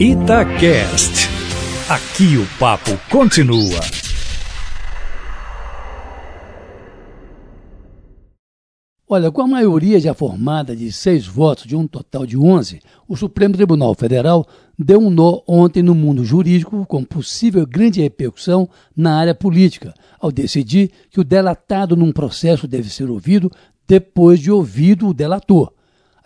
Itacast. Aqui o papo continua. Olha, com a maioria já formada de seis votos de um total de onze, o Supremo Tribunal Federal deu um nó ontem no mundo jurídico com possível grande repercussão na área política, ao decidir que o delatado num processo deve ser ouvido depois de ouvido o delator.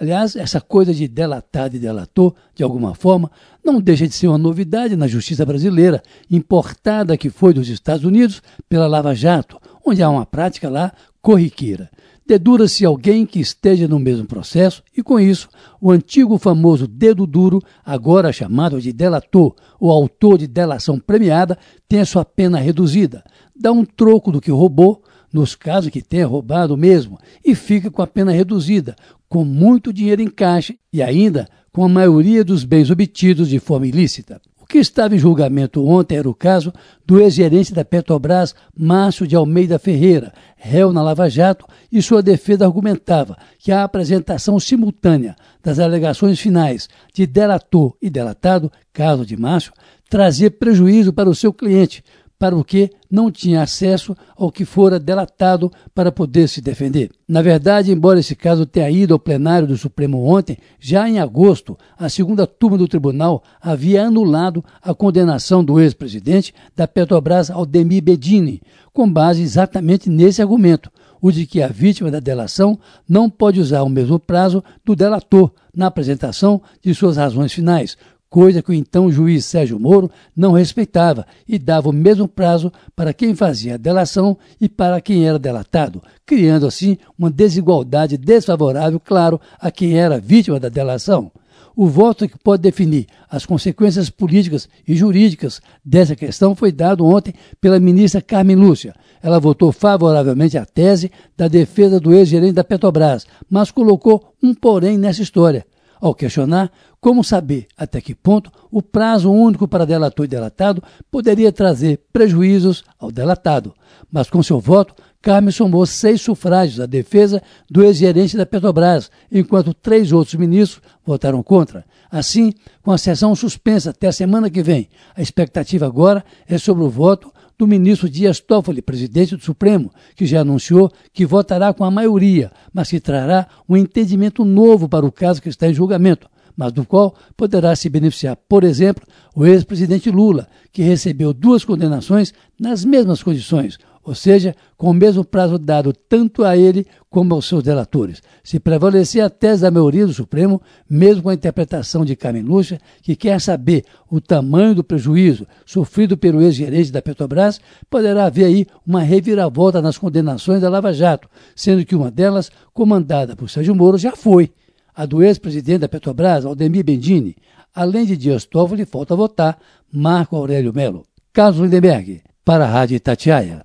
Aliás, essa coisa de delatado e delator, de alguma forma, não deixa de ser uma novidade na justiça brasileira, importada que foi dos Estados Unidos pela Lava Jato, onde há uma prática lá corriqueira. Dedura-se alguém que esteja no mesmo processo e, com isso, o antigo famoso dedo duro, agora chamado de delator, o autor de delação premiada, tem a sua pena reduzida. Dá um troco do que roubou, nos casos que tenha roubado mesmo, e fica com a pena reduzida, com muito dinheiro em caixa e ainda com a maioria dos bens obtidos de forma ilícita. O que estava em julgamento ontem era o caso do ex-gerente da Petrobras, Márcio de Almeida Ferreira, réu na Lava Jato, e sua defesa argumentava que a apresentação simultânea das alegações finais de delator e delatado, caso de Márcio, trazia prejuízo para o seu cliente, para o que não tinha acesso ao que fora delatado para poder se defender. Na verdade, embora esse caso tenha ido ao plenário do Supremo ontem, já em agosto, a segunda turma do tribunal havia anulado a condenação do ex-presidente da Petrobras, Aldemir Bedini, com base exatamente nesse argumento, o de que a vítima da delação não pode usar o mesmo prazo do delator na apresentação de suas razões finais, coisa que o então juiz Sérgio Moro não respeitava e dava o mesmo prazo para quem fazia a delação e para quem era delatado, criando assim uma desigualdade desfavorável, claro, a quem era vítima da delação. O voto que pode definir as consequências políticas e jurídicas dessa questão foi dado ontem pela ministra Carmen Lúcia. Ela votou favoravelmente à tese da defesa do ex-gerente da Petrobras, mas colocou um porém nessa história ao questionar como saber até que ponto o prazo único para delator e delatado poderia trazer prejuízos ao delatado. Mas com seu voto, Carmen somou seis sufrágios à defesa do ex-gerente da Petrobras, enquanto três outros ministros votaram contra. Assim, com a sessão suspensa até a semana que vem, a expectativa agora é sobre o voto do ministro Dias Toffoli, presidente do Supremo, que já anunciou que votará com a maioria, mas que trará um entendimento novo para o caso que está em julgamento, mas do qual poderá se beneficiar, por exemplo, o ex-presidente Lula, que recebeu duas condenações nas mesmas condições, ou seja, com o mesmo prazo dado tanto a ele como aos seus delatores. Se prevalecer a tese da maioria do Supremo, mesmo com a interpretação de Carmen Lúcia, que quer saber o tamanho do prejuízo sofrido pelo ex-gerente da Petrobras, poderá haver aí uma reviravolta nas condenações da Lava Jato, sendo que uma delas, comandada por Sérgio Moro, já foi. A do ex-presidente da Petrobras, Aldemir Bendini. Além de Dias Toffoli, falta votar Marco Aurélio Melo. Carlos Lindenberg, para a Rádio Itatiaia.